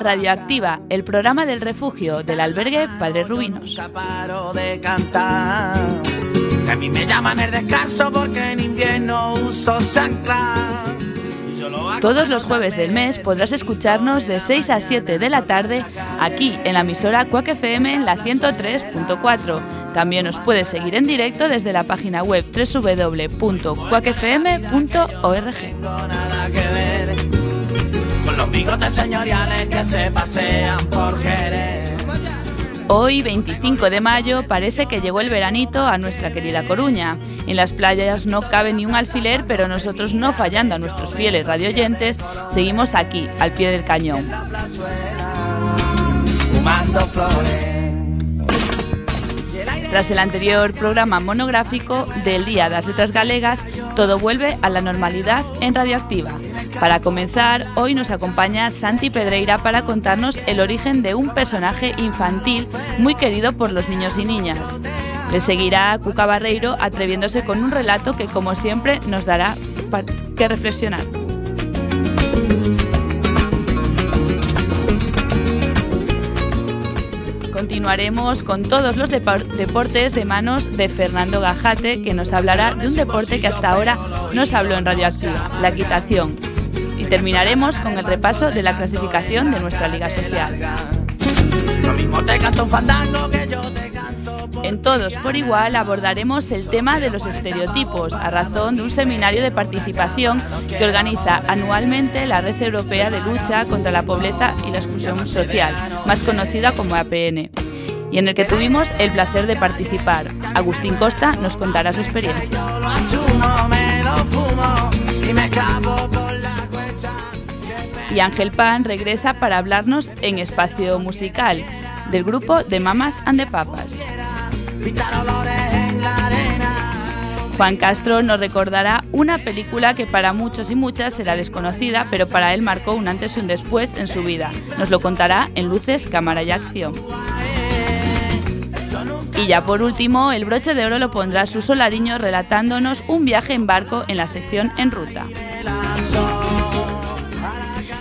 Radioactiva, el programa del refugio del albergue Padre Rubinos. Que a mí me llaman el descanso porque en invierno uso Todos los jueves del mes podrás escucharnos de 6 a 7 de la tarde aquí en la emisora Quack FM en la 103.4. También os puedes seguir en directo desde la página web www.quackfm.org. Los bigotes señoriales que se pasean por Jerez. Hoy, 25 de mayo, parece que llegó el veranito a nuestra querida Coruña. En las playas no cabe ni un alfiler, pero nosotros, no fallando a nuestros fieles radioyentes, seguimos aquí, al pie del cañón. Tras el anterior programa monográfico del Día de las Letras Galegas, todo vuelve a la normalidad en Radioactiva. Para comenzar, hoy nos acompaña Santi Pedreira para contarnos el origen de un personaje infantil muy querido por los niños y niñas. Le seguirá Cuca Barreiro atreviéndose con un relato que, como siempre, nos dará que reflexionar. Continuaremos con todos los deportes de manos de Fernando Gajate, que nos hablará de un deporte que hasta ahora nos habló en Radioactiva, la equitación. Y terminaremos con el repaso de la clasificación de nuestra liga social. En todos por igual abordaremos el tema de los estereotipos a razón de un seminario de participación que organiza anualmente la Red Europea de Lucha contra la Pobreza y la Exclusión Social, más conocida como APN, y en el que tuvimos el placer de participar. Agustín Costa nos contará su experiencia. Y Ángel Pan regresa para hablarnos en espacio musical del grupo de Mamas and the Papas. Juan Castro nos recordará una película que para muchos y muchas será desconocida, pero para él marcó un antes y un después en su vida. Nos lo contará en Luces, Cámara y Acción. Y ya por último, el broche de oro lo pondrá su solariño relatándonos un viaje en barco en la sección En Ruta.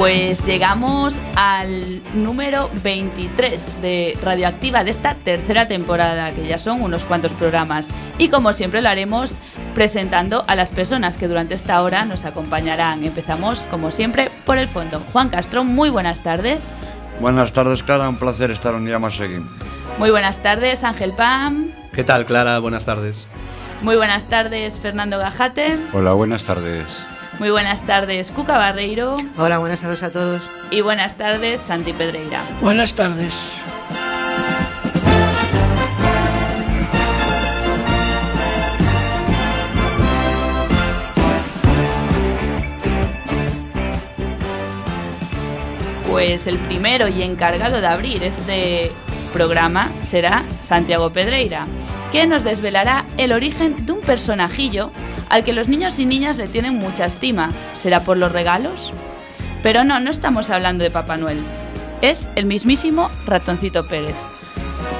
Pues llegamos al número 23 de Radioactiva de esta tercera temporada, que ya son unos cuantos programas. Y como siempre lo haremos presentando a las personas que durante esta hora nos acompañarán. Empezamos, como siempre, por el fondo. Juan Castro, muy buenas tardes. Buenas tardes, Clara. Un placer estar un día más aquí. Muy buenas tardes, Ángel Pam. ¿Qué tal, Clara? Buenas tardes. Muy buenas tardes, Fernando Gajate. Hola, buenas tardes. Muy buenas tardes, Cuca Barreiro. Hola, buenas tardes a todos. Y buenas tardes, Santi Pedreira. Buenas tardes. Pues el primero y encargado de abrir este programa será Santiago Pedreira, que nos desvelará el origen de un personajillo al que los niños y niñas le tienen mucha estima. ¿Será por los regalos? Pero no, no estamos hablando de Papá Noel. Es el mismísimo ratoncito Pérez.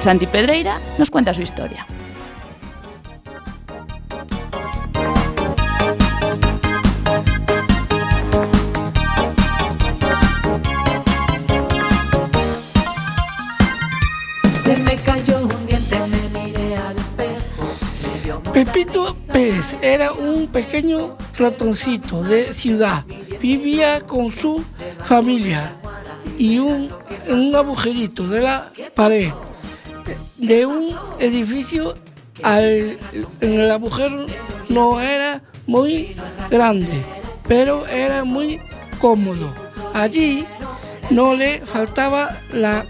Santi Pedreira nos cuenta su historia. Pepito Pérez era un pequeño ratoncito de ciudad. Vivía con su familia y un, un agujerito de la pared de un edificio. En el agujero no era muy grande, pero era muy cómodo. Allí no le faltaba la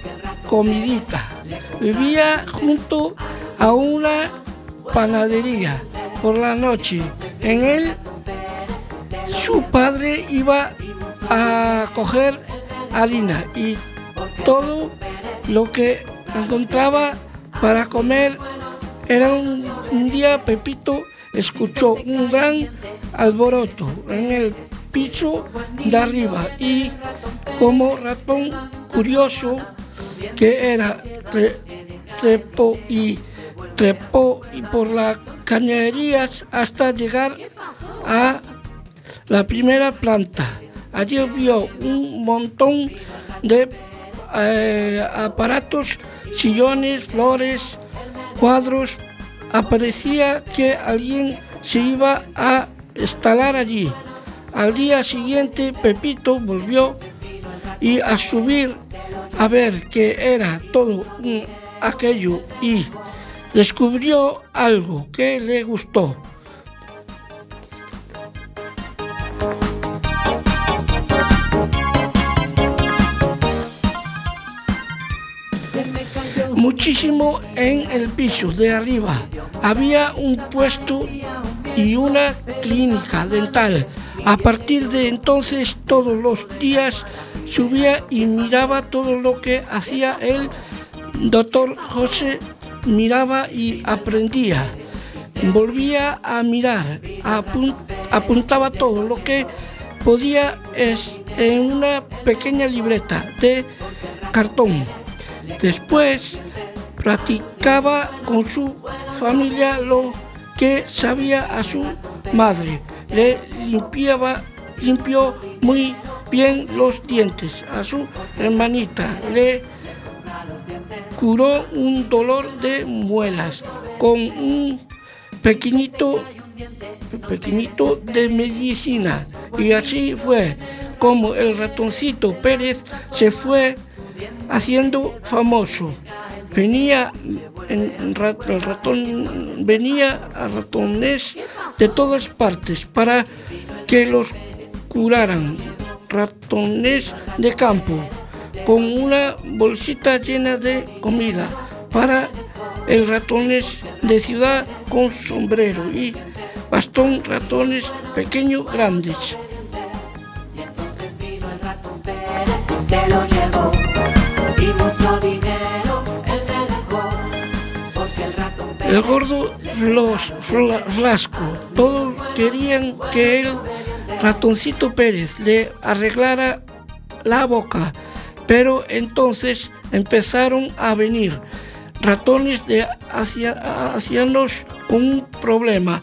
comidita vivía junto a una panadería por la noche. En él su padre iba a coger harina y todo lo que encontraba para comer era un, día Pepito escuchó un gran alboroto en el piso de arriba y como ratón curioso que era trepó y trepó y por las cañerías hasta llegar a la primera planta. Allí vio un montón de eh, aparatos, sillones, flores, cuadros. Aparecía que alguien se iba a instalar allí. Al día siguiente Pepito volvió y a subir a ver qué era todo aquello y descubrió algo que le gustó. muchísimo en el piso de arriba. Había un puesto y una clínica dental. A partir de entonces todos los días subía y miraba todo lo que hacía el doctor José, miraba y aprendía. Volvía a mirar, apuntaba todo lo que podía en una pequeña libreta de cartón. Después practicaba con su familia lo que sabía a su madre. Le limpiaba, limpió muy bien los dientes a su hermanita. Le curó un dolor de muelas con un pequeñito, pequeñito de medicina. Y así fue como el ratoncito Pérez se fue haciendo famoso. Venía en, el ratón venía a ratones de todas partes para que los curaran. Ratones de campo con una bolsita llena de comida para el ratones de ciudad con sombrero y bastón ratones pequeños grandes. El gordo los flasco, todos querían que el ratoncito Pérez le arreglara la boca, pero entonces empezaron a venir ratones de ancianos con un problema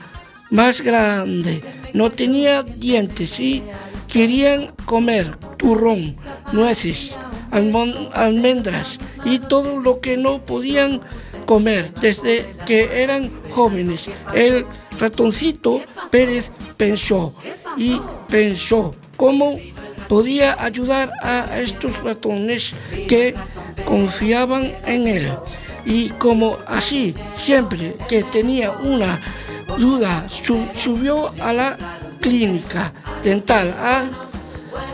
más grande. No tenía dientes y querían comer turrón, nueces, almendras y todo lo que no podían comer desde que eran jóvenes. El ratoncito Pérez pensó y pensó cómo podía ayudar a estos ratones que confiaban en él. Y como así, siempre que tenía una duda, subió a la clínica dental a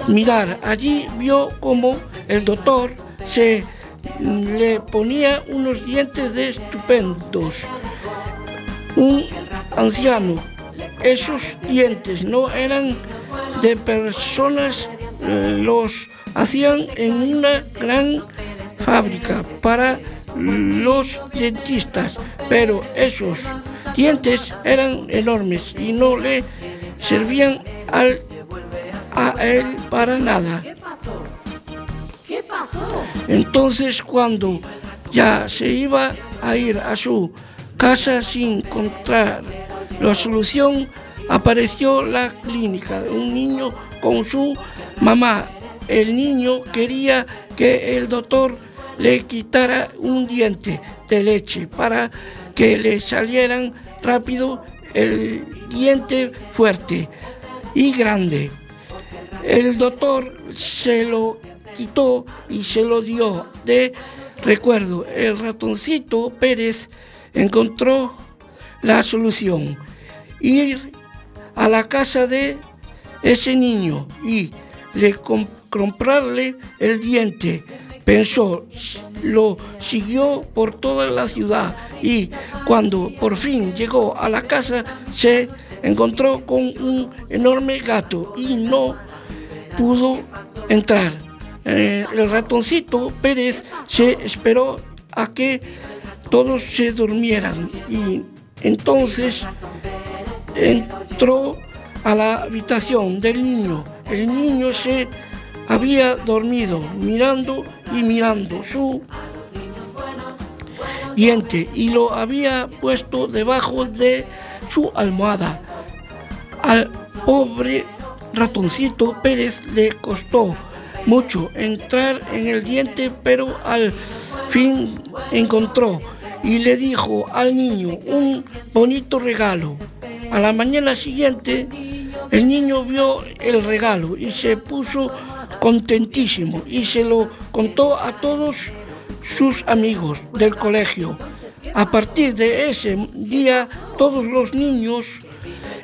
mirar. Allí vio como el doctor se le ponía unos dientes de estupendos. Un anciano, esos dientes no eran de personas, los hacían en una gran fábrica para los dentistas, pero esos dientes eran enormes y no le servían al, a él para nada. Entonces cuando ya se iba a ir a su casa sin encontrar la solución, apareció la clínica de un niño con su mamá. El niño quería que el doctor le quitara un diente de leche para que le salieran rápido el diente fuerte y grande. El doctor se lo quitó y se lo dio de recuerdo. El ratoncito Pérez encontró la solución. Ir a la casa de ese niño y le comprarle el diente pensó, lo siguió por toda la ciudad y cuando por fin llegó a la casa se encontró con un enorme gato y no pudo entrar. Eh, el ratoncito Pérez se esperó a que todos se durmieran y entonces entró a la habitación del niño. El niño se había dormido mirando y mirando su diente y lo había puesto debajo de su almohada. Al pobre ratoncito Pérez le costó mucho entrar en el diente, pero al fin encontró y le dijo al niño un bonito regalo. A la mañana siguiente, el niño vio el regalo y se puso contentísimo y se lo contó a todos sus amigos del colegio. A partir de ese día, todos los niños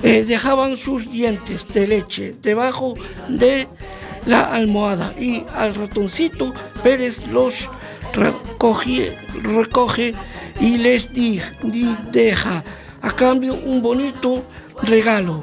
eh, dejaban sus dientes de leche debajo de la almohada y al ratoncito Pérez los recoge, y les di, deja a cambio un bonito regalo.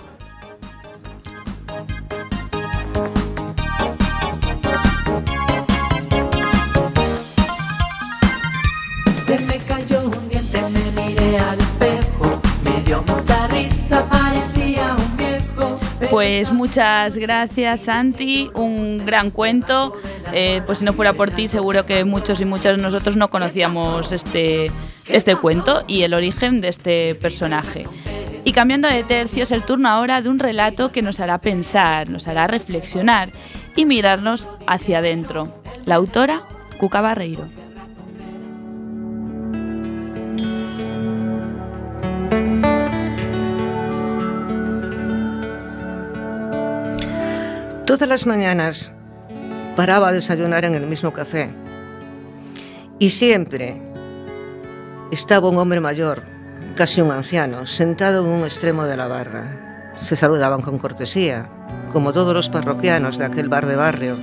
Pues muchas gracias Santi, un gran cuento. Eh, pues si no fuera por ti seguro que muchos y muchas de nosotros no conocíamos este, este cuento y el origen de este personaje. Y cambiando de tercio es el turno ahora de un relato que nos hará pensar, nos hará reflexionar y mirarnos hacia adentro. La autora, Cuca Barreiro. todas las mañanas paraba a desayunar en el mismo café. Y siempre estaba un hombre mayor, casi un anciano, sentado en un extremo de la barra. Se saludaban con cortesía, como todos los parroquianos de aquel bar de barrio.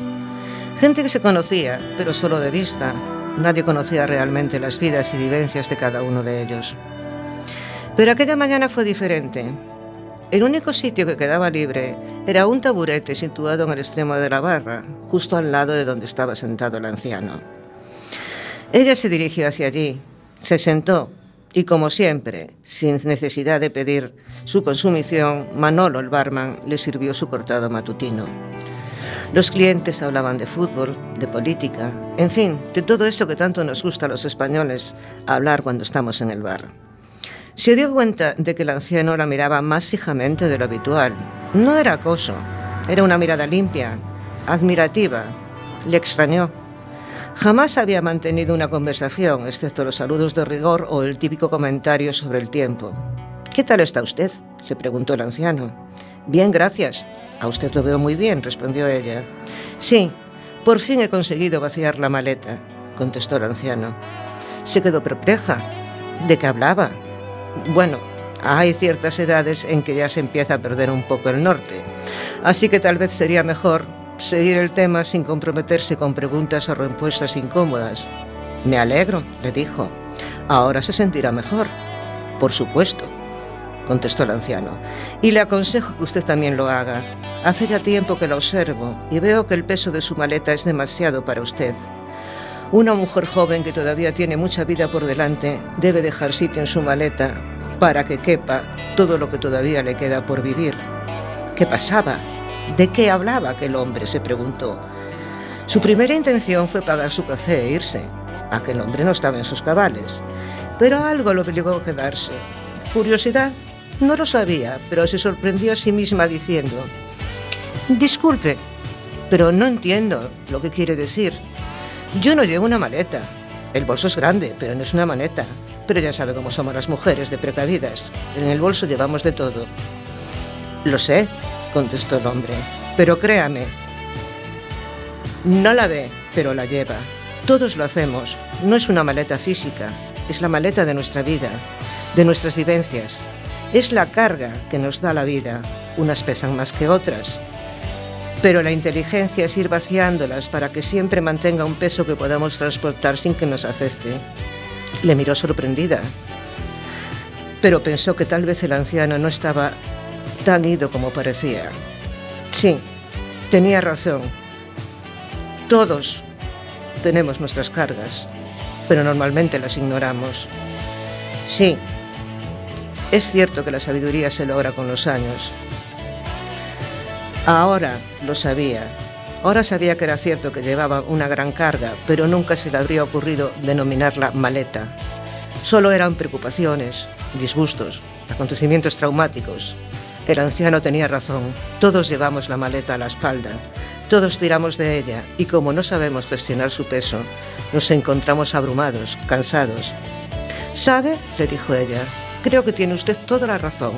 Gente que se conocía, pero solo de vista. Nadie conocía realmente las vidas y vivencias de cada uno de ellos. Pero aquella mañana fue diferente. El único sitio que quedaba libre era un taburete situado en el extremo de la barra, justo al lado de donde estaba sentado el anciano. Ella se dirigió hacia allí, se sentó y, como siempre, sin necesidad de pedir su consumición, Manolo, el barman, le sirvió su cortado matutino. Los clientes hablaban de fútbol, de política, en fin, de todo eso que tanto nos gusta a los españoles hablar cuando estamos en el bar. Se dio cuenta de que el anciano la miraba más fijamente de lo habitual. No era acoso, era una mirada limpia, admirativa. Le extrañó. Jamás había mantenido una conversación, excepto los saludos de rigor o el típico comentario sobre el tiempo. ¿Qué tal está usted? le preguntó el anciano. Bien, gracias. A usted lo veo muy bien, respondió ella. Sí, por fin he conseguido vaciar la maleta, contestó el anciano. Se quedó perpleja. ¿De qué hablaba? Bueno, hay ciertas edades en que ya se empieza a perder un poco el norte, así que tal vez sería mejor seguir el tema sin comprometerse con preguntas o respuestas incómodas. Me alegro, le dijo. Ahora se sentirá mejor. Por supuesto, contestó el anciano. Y le aconsejo que usted también lo haga. Hace ya tiempo que la observo y veo que el peso de su maleta es demasiado para usted. Una mujer joven que todavía tiene mucha vida por delante debe dejar sitio en su maleta para que quepa todo lo que todavía le queda por vivir. ¿Qué pasaba? ¿De qué hablaba aquel hombre? se preguntó. Su primera intención fue pagar su café e irse. Aquel hombre no estaba en sus cabales, pero algo lo obligó a quedarse. Curiosidad, no lo sabía, pero se sorprendió a sí misma diciendo, Disculpe, pero no entiendo lo que quiere decir. Yo no llevo una maleta. El bolso es grande, pero no es una maleta. Pero ya sabe cómo somos las mujeres de precavidas. En el bolso llevamos de todo. Lo sé, contestó el hombre, pero créame, no la ve, pero la lleva. Todos lo hacemos. No es una maleta física, es la maleta de nuestra vida, de nuestras vivencias. Es la carga que nos da la vida. Unas pesan más que otras. Pero la inteligencia es ir vaciándolas para que siempre mantenga un peso que podamos transportar sin que nos afecte. Le miró sorprendida, pero pensó que tal vez el anciano no estaba tan ido como parecía. Sí, tenía razón. Todos tenemos nuestras cargas, pero normalmente las ignoramos. Sí, es cierto que la sabiduría se logra con los años. Ahora lo sabía. Ahora sabía que era cierto que llevaba una gran carga, pero nunca se le habría ocurrido denominarla maleta. Solo eran preocupaciones, disgustos, acontecimientos traumáticos. El anciano tenía razón. Todos llevamos la maleta a la espalda. Todos tiramos de ella y como no sabemos gestionar su peso, nos encontramos abrumados, cansados. ¿Sabe? le dijo ella. Creo que tiene usted toda la razón.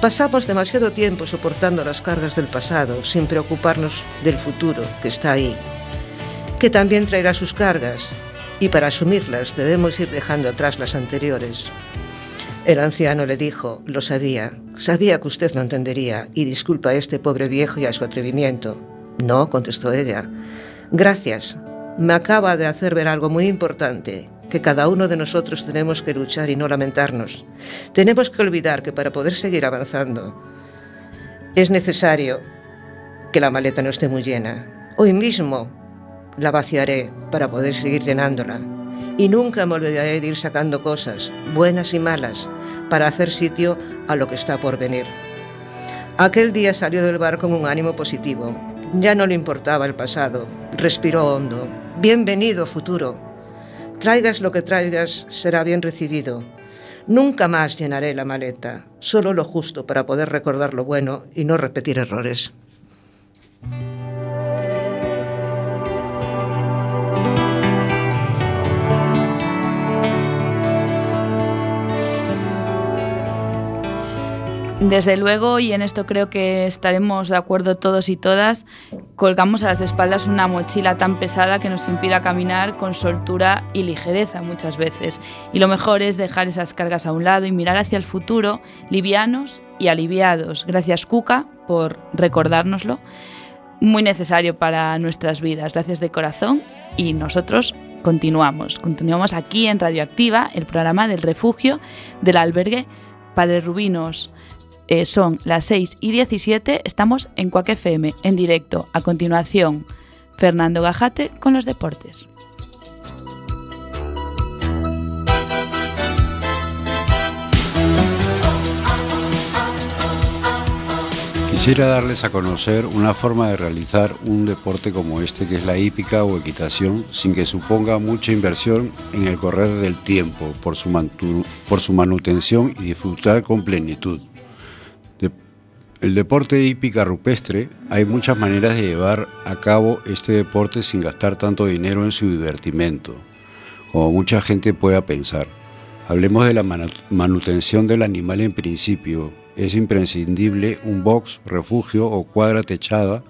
Pasamos demasiado tiempo soportando las cargas del pasado sin preocuparnos del futuro que está ahí, que también traerá sus cargas, y para asumirlas debemos ir dejando atrás las anteriores. El anciano le dijo, lo sabía, sabía que usted no entendería, y disculpa a este pobre viejo y a su atrevimiento. No, contestó ella. Gracias, me acaba de hacer ver algo muy importante, que cada uno de nosotros tenemos que luchar y no lamentarnos. Tenemos que olvidar que para poder seguir avanzando es necesario que la maleta no esté muy llena. Hoy mismo la vaciaré para poder seguir llenándola. Y nunca me olvidaré de ir sacando cosas, buenas y malas, para hacer sitio a lo que está por venir. Aquel día salió del bar con un ánimo positivo. Ya no le importaba el pasado. Respiró hondo. Bienvenido, futuro. Traigas lo que traigas, será bien recibido. Nunca más llenaré la maleta, solo lo justo para poder recordar lo bueno y no repetir errores. Desde luego, y en esto creo que estaremos de acuerdo todos y todas, colgamos a las espaldas una mochila tan pesada que nos impida caminar con soltura y ligereza muchas veces. Y lo mejor es dejar esas cargas a un lado y mirar hacia el futuro, livianos y aliviados. Gracias, Cuca, por recordárnoslo. Muy necesario para nuestras vidas. Gracias de corazón y nosotros continuamos. Continuamos aquí en Radioactiva, el programa del refugio del albergue Padre Rubinos. Eh, son las 6 y 17, estamos en Cuac FM, en directo. A continuación, Fernando Gajate con los deportes. Quisiera darles a conocer una forma de realizar un deporte como este que es la hípica o equitación sin que suponga mucha inversión en el correr del tiempo por su, por su manutención y disfrutar con plenitud. El deporte hípica rupestre, hay muchas maneras de llevar a cabo este deporte sin gastar tanto dinero en su divertimento, como mucha gente pueda pensar. Hablemos de la manutención del animal en principio. Es imprescindible un box, refugio o cuadra techada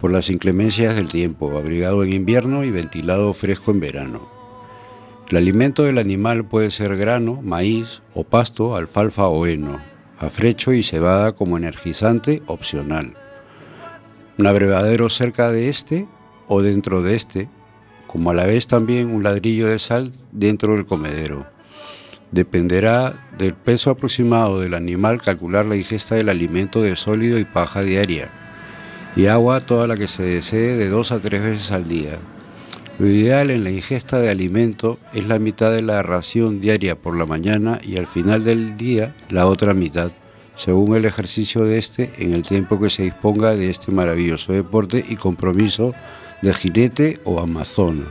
por las inclemencias del tiempo, abrigado en invierno y ventilado fresco en verano. El alimento del animal puede ser grano, maíz o pasto, alfalfa o heno afrecho y cebada como energizante opcional. Un abrevadero cerca de este o dentro de este, como a la vez también un ladrillo de sal dentro del comedero. Dependerá del peso aproximado del animal calcular la ingesta del alimento de sólido y paja diaria y agua toda la que se desee de dos a tres veces al día. Lo ideal en la ingesta de alimento es la mitad de la ración diaria por la mañana y al final del día la otra mitad, según el ejercicio de este en el tiempo que se disponga de este maravilloso deporte y compromiso de jinete o amazona.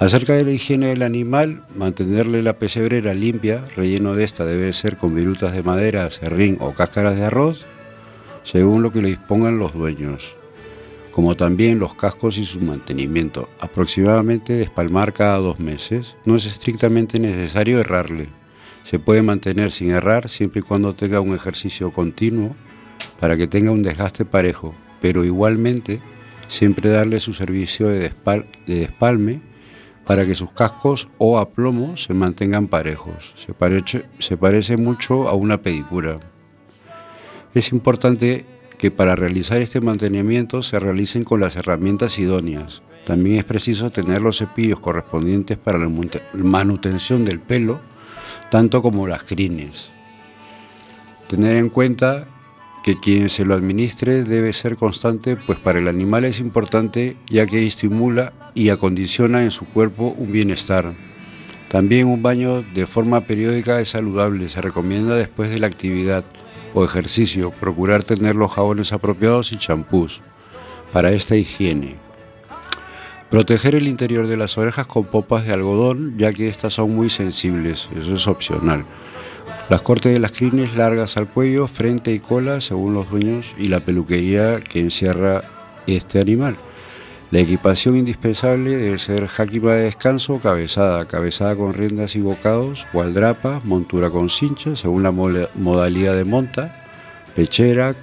Acerca de la higiene del animal, mantenerle la pesebrera limpia, relleno de esta debe ser con virutas de madera, serrín o cáscaras de arroz, según lo que le dispongan los dueños como también los cascos y su mantenimiento, aproximadamente despalmar cada dos meses. No es estrictamente necesario errarle. Se puede mantener sin errar siempre y cuando tenga un ejercicio continuo para que tenga un desgaste parejo, pero igualmente siempre darle su servicio de, despalme para que sus cascos o aplomo se mantengan parejos. Se, se parece mucho a una pedicura. Es importante que para realizar este mantenimiento se realicen con las herramientas idóneas. También es preciso tener los cepillos correspondientes para la manutención del pelo, tanto como las crines. Tener en cuenta que quien se lo administre debe ser constante, pues para el animal es importante ya que estimula y acondiciona en su cuerpo un bienestar. También un baño de forma periódica es saludable, se recomienda después de la actividad o ejercicio, procurar tener los jabones apropiados y champús para esta higiene. Proteger el interior de las orejas con popas de algodón, ya que estas son muy sensibles, eso es opcional. Las cortes de las crines largas al cuello, frente y cola, según los dueños, y la peluquería que encierra este animal. La equipación indispensable debe ser jáquima de descanso cabezada, cabezada con riendas y bocados, gualdrapa, montura con cincha, según la modalidad de monta, pechera,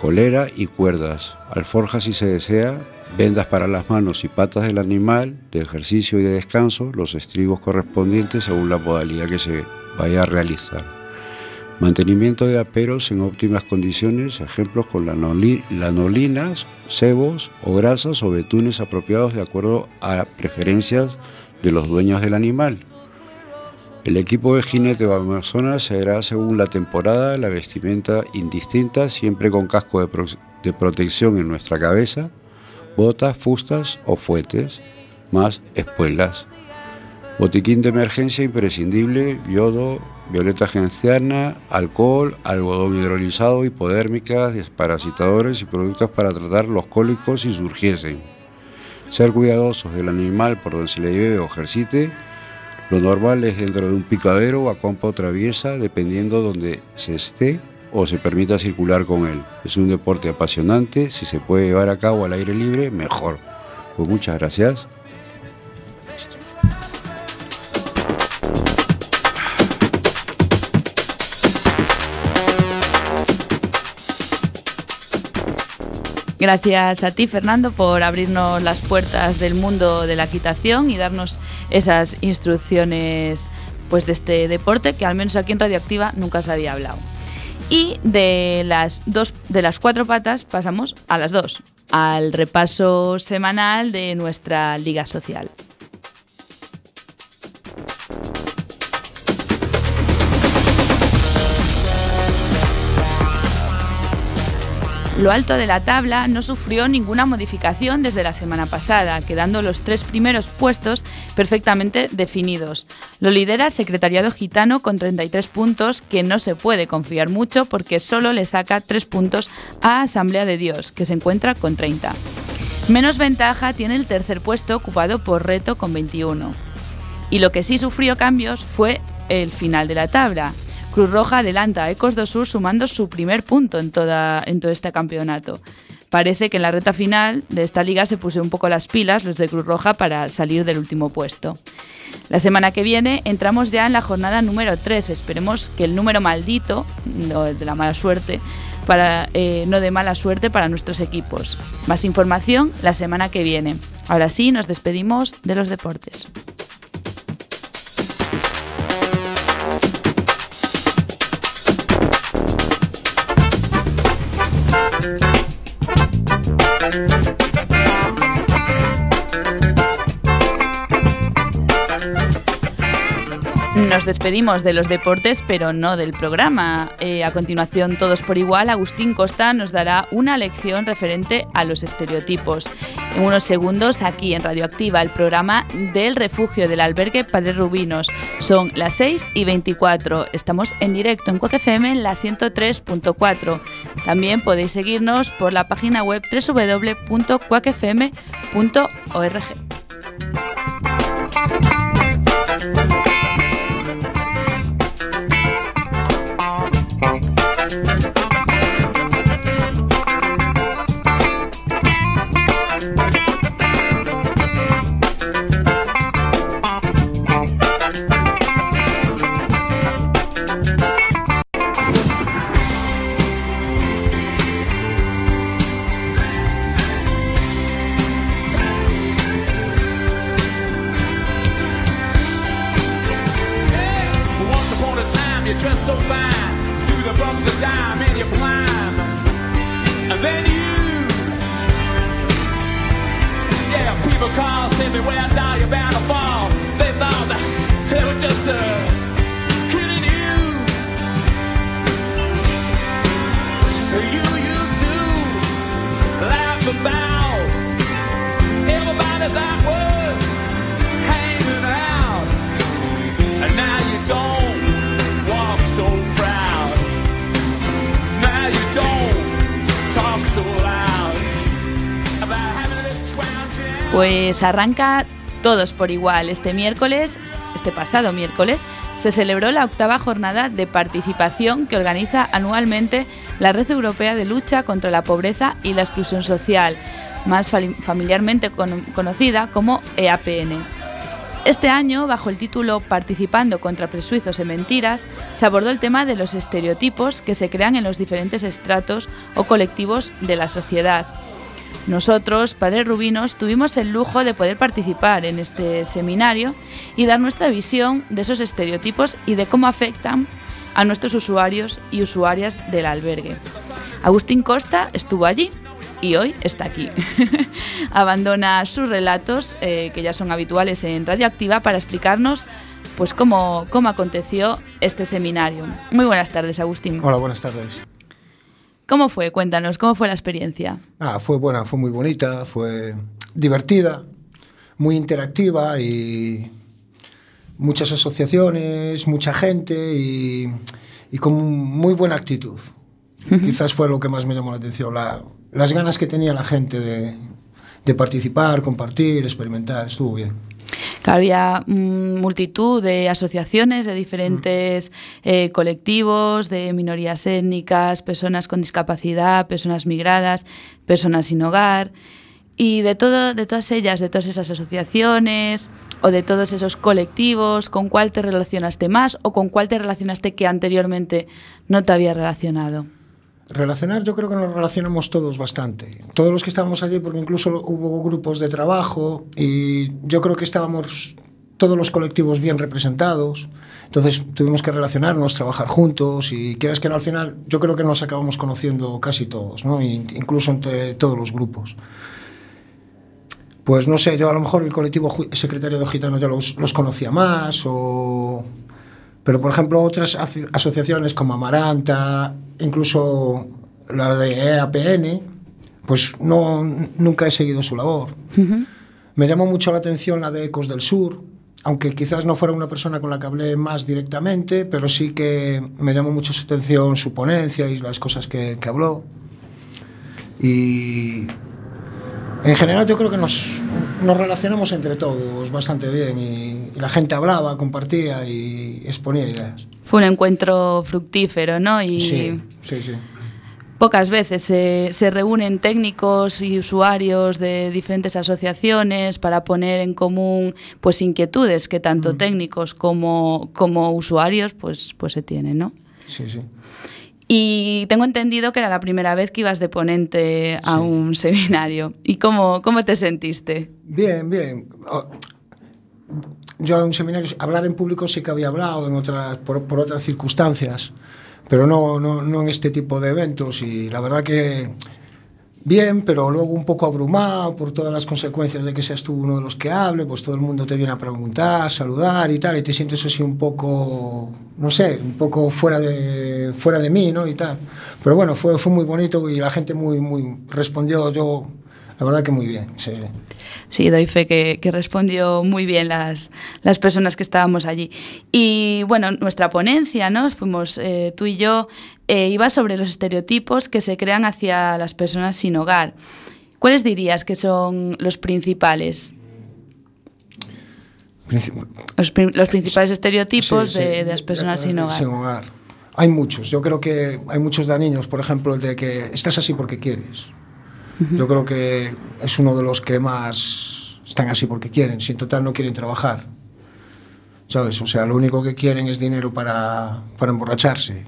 colera y cuerdas, alforjas si se desea, vendas para las manos y patas del animal, de ejercicio y de descanso, los estribos correspondientes según la modalidad que se vaya a realizar. Mantenimiento de aperos en óptimas condiciones, ejemplos con lanolinas, cebos o grasas o betunes apropiados de acuerdo a preferencias de los dueños del animal. El equipo de jinete o amazonas será según la temporada, la vestimenta indistinta, siempre con casco de protección en nuestra cabeza, botas, fustas o fuetes, más espuelas. Botiquín de emergencia imprescindible, yodo, violeta genciana, alcohol, algodón hidrolizado, hipodérmicas, desparasitadores y productos para tratar los cólicos si surgiesen. Ser cuidadosos del animal por donde se le lleve o ejercite. Lo normal es dentro de un picadero o a campo traviesa, dependiendo donde se esté o se permita circular con él. Es un deporte apasionante, si se puede llevar a cabo al aire libre, mejor. Pues muchas gracias. Gracias a ti, Fernando, por abrirnos las puertas del mundo de la equitación y darnos esas instrucciones pues, de este deporte que al menos aquí en Radioactiva nunca se había hablado. Y de las, dos, de las cuatro patas pasamos a las dos, al repaso semanal de nuestra liga social. Lo alto de la tabla no sufrió ninguna modificación desde la semana pasada, quedando los tres primeros puestos perfectamente definidos. Lo lidera Secretariado Gitano con 33 puntos, que no se puede confiar mucho porque solo le saca 3 puntos a Asamblea de Dios, que se encuentra con 30. Menos ventaja tiene el tercer puesto ocupado por Reto con 21. Y lo que sí sufrió cambios fue el final de la tabla, Cruz Roja adelanta a Ecos do Sur sumando su primer punto en, toda, en todo este campeonato. Parece que en la reta final de esta liga se puso un poco las pilas los de Cruz Roja para salir del último puesto. La semana que viene entramos ya en la jornada número 3. Esperemos que el número maldito, no de la mala suerte, para, eh, no de mala suerte para nuestros equipos. Más información la semana que viene. Ahora sí, nos despedimos de los deportes. Nos despedimos de los deportes, pero no del programa. Eh, a continuación, todos por igual, Agustín Costa nos dará una lección referente a los estereotipos. En unos segundos, aquí en Radioactiva, el programa del refugio del albergue Padre Rubinos. Son las 6 y 24. Estamos en directo en Cuac FM en la 103.4. También podéis seguirnos por la página web www.cuacfm.org. Pues arranca todos por igual. Este miércoles, este pasado miércoles, se celebró la octava jornada de participación que organiza anualmente la Red Europea de Lucha contra la Pobreza y la Exclusión Social, más familiarmente con- conocida como EAPN. Este año, bajo el título Participando contra prejuicios y mentiras, se abordó el tema de los estereotipos que se crean en los diferentes estratos o colectivos de la sociedad. Nosotros, padres rubinos, tuvimos el lujo de poder participar en este seminario y dar nuestra visión de esos estereotipos y de cómo afectan a nuestros usuarios y usuarias del albergue. Agustín Costa estuvo allí y hoy está aquí. Abandona sus relatos, eh, que ya son habituales en Radioactiva, para explicarnos pues, cómo, cómo aconteció este seminario. Muy buenas tardes, Agustín. Hola, buenas tardes. ¿Cómo fue? Cuéntanos, ¿cómo fue la experiencia? Ah, fue buena, fue muy bonita, fue divertida, muy interactiva y muchas asociaciones, mucha gente y, y con muy buena actitud. Quizás fue lo que más me llamó la atención, la- las ganas que tenía la gente de, de participar, compartir, experimentar, estuvo bien. Que había mm, multitud de asociaciones de diferentes eh, colectivos, de minorías étnicas, personas con discapacidad, personas migradas, personas sin hogar. Y de, todo, de todas ellas, de todas esas asociaciones o de todos esos colectivos, ¿con cuál te relacionaste más o con cuál te relacionaste que anteriormente no te había relacionado? Relacionar, yo creo que nos relacionamos todos bastante. Todos los que estábamos allí, porque incluso hubo grupos de trabajo y yo creo que estábamos todos los colectivos bien representados. Entonces tuvimos que relacionarnos, trabajar juntos y quieras que no, al final yo creo que nos acabamos conociendo casi todos, ¿no? In- incluso entre todos los grupos. Pues no sé, yo a lo mejor el colectivo secretario de Gitano ya los, los conocía más o... Pero, por ejemplo, otras aso- asociaciones como Amaranta, incluso la de EAPN, pues no, nunca he seguido su labor. Me llamó mucho la atención la de Ecos del Sur, aunque quizás no fuera una persona con la que hablé más directamente, pero sí que me llamó mucho su atención su ponencia y las cosas que, que habló. Y en general yo creo que nos, nos relacionamos entre todos bastante bien y, y la gente hablaba, compartía y exponía ideas. Fue un encuentro fructífero, ¿no? Y Sí, sí, sí. Pocas veces se, se reúnen técnicos y usuarios de diferentes asociaciones para poner en común pues inquietudes que tanto técnicos como, como usuarios pues, pues se tienen, ¿no? Sí, sí. Y tengo entendido que era la primera vez que ibas de ponente a un seminario. ¿Y cómo, cómo te sentiste? Bien, bien. O- Yo en un seminario, hablar en público sí que había hablado en otras, por, por otras circunstancias, pero no, no, no en este tipo de eventos. Y la verdad que bien, pero luego un poco abrumado por todas las consecuencias de que seas tú uno de los que hable, pues todo el mundo te viene a preguntar, saludar y tal, y te sientes así un poco, no sé, un poco fuera de, fuera de mí, ¿no? Y tal. Pero bueno, fue, fue muy bonito y la gente muy, muy respondió, yo, la verdad que muy bien, sí, sí. Doy fe que, que respondió muy bien las, las personas que estábamos allí. Y bueno, nuestra ponencia, ¿no? Fuimos eh, tú y yo, eh, iba sobre los estereotipos que se crean hacia las personas sin hogar. ¿Cuáles dirías que son los principales? Princip- Los, pri- los principales estereotipos Sí, de, sí. de las personas sin hogar. Sin hogar. Hay muchos. Yo creo que hay muchos dañinos. Por ejemplo, el de que estás así porque quieres. Yo creo que es uno de los que más están así porque quieren. Si en total no quieren trabajar. ¿Sabes? O sea, lo único que quieren es dinero para, para emborracharse.